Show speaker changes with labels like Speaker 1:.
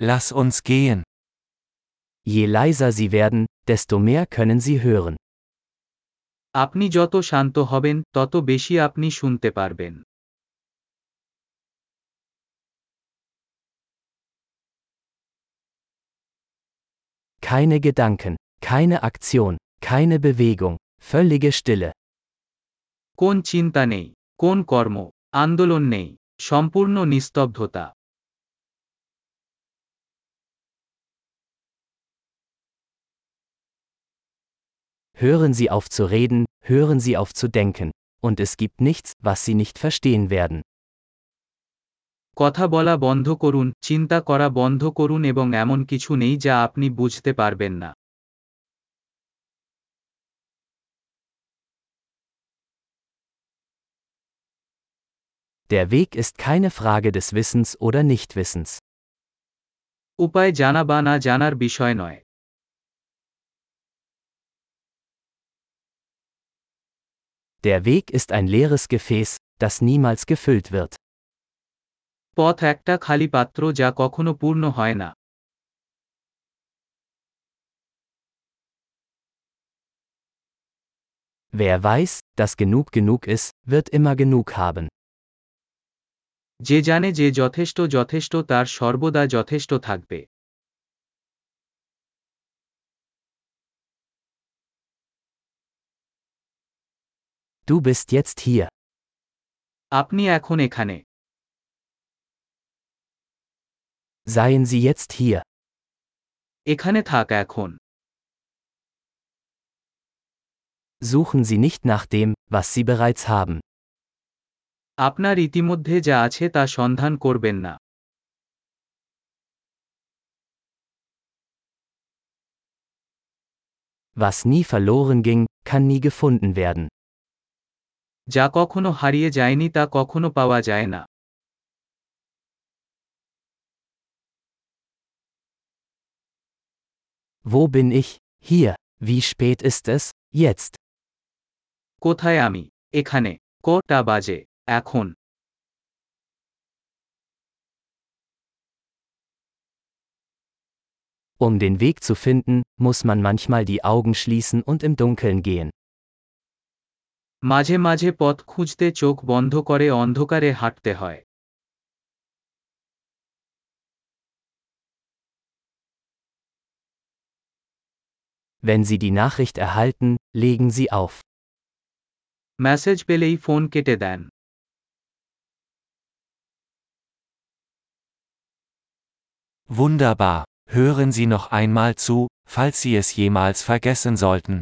Speaker 1: Lass uns gehen.
Speaker 2: Je leiser Sie werden, desto mehr können Sie hören.
Speaker 3: আপনি যত শান্ত হবেন তত বেশি আপনি শুনতে পারবেন
Speaker 2: Keine Gedanken, keine Aktion, keine Bewegung, völlige Stille.
Speaker 3: কোন চিন্তা নেই কোন কর্ম আন্দোলন নেই সম্পূর্ণ নিস্তব্ধতা
Speaker 2: Hören Sie auf zu reden, hören Sie auf zu denken. Und es gibt nichts, was Sie nicht verstehen werden.
Speaker 3: কথা বলা বন্ধ করুন চিন্তা করা বন্ধ করুন এবং এমন কিছু নেই যা আপনি বুঝতে পারবেন না
Speaker 2: Der Weg ist keine Frage des Wissens oder Nichtwissens.
Speaker 3: উপায় জানা বা না জানার বিষয় নয়
Speaker 2: Der Weg ist ein leeres Gefäß, das niemals gefüllt wird.
Speaker 3: পথ একটা খালি পাত্র যা কখনো পূর্ণ হয় না
Speaker 2: Wer weiß, dass genug genug ist, wird immer genug haben.
Speaker 3: যে জানে যে যথেষ্ট যথেষ্ট তার সর্বদা যথেষ্ট থাকবে
Speaker 2: Du bist jetzt hier.
Speaker 3: আপনি এখন এখানে
Speaker 2: Seien Sie jetzt hier.
Speaker 3: এখানে থাক এখন
Speaker 2: Suchen Sie nicht nach dem, was Sie bereits haben.
Speaker 3: আপনার ইতিমধ্যে যা আছে তা সন্ধান করবেন না
Speaker 2: Was nie verloren ging, kann nie gefunden werden.
Speaker 3: যা কখনো হারিয়ে যায়নি তা কখনো পাওয়া যায় না
Speaker 2: Wo bin ich? Hier. Wie spät ist es? Jetzt.
Speaker 3: কোথায় আমি এখানে কটা বাজে এখন
Speaker 2: Um den Weg zu finden, muss man manchmal die Augen schließen und im Dunkeln gehen.
Speaker 3: মাঝে মাঝে পথ খুঁজতে চোখ বন্ধ করে অন্ধকারে হাঁটতে হয়
Speaker 2: Wenn Sie die Nachricht erhalten, legen Sie auf.
Speaker 3: Message পেলেই ফোন কেটে দেন
Speaker 1: Wunderbar. Hören Sie noch einmal zu, falls Sie es jemals vergessen sollten.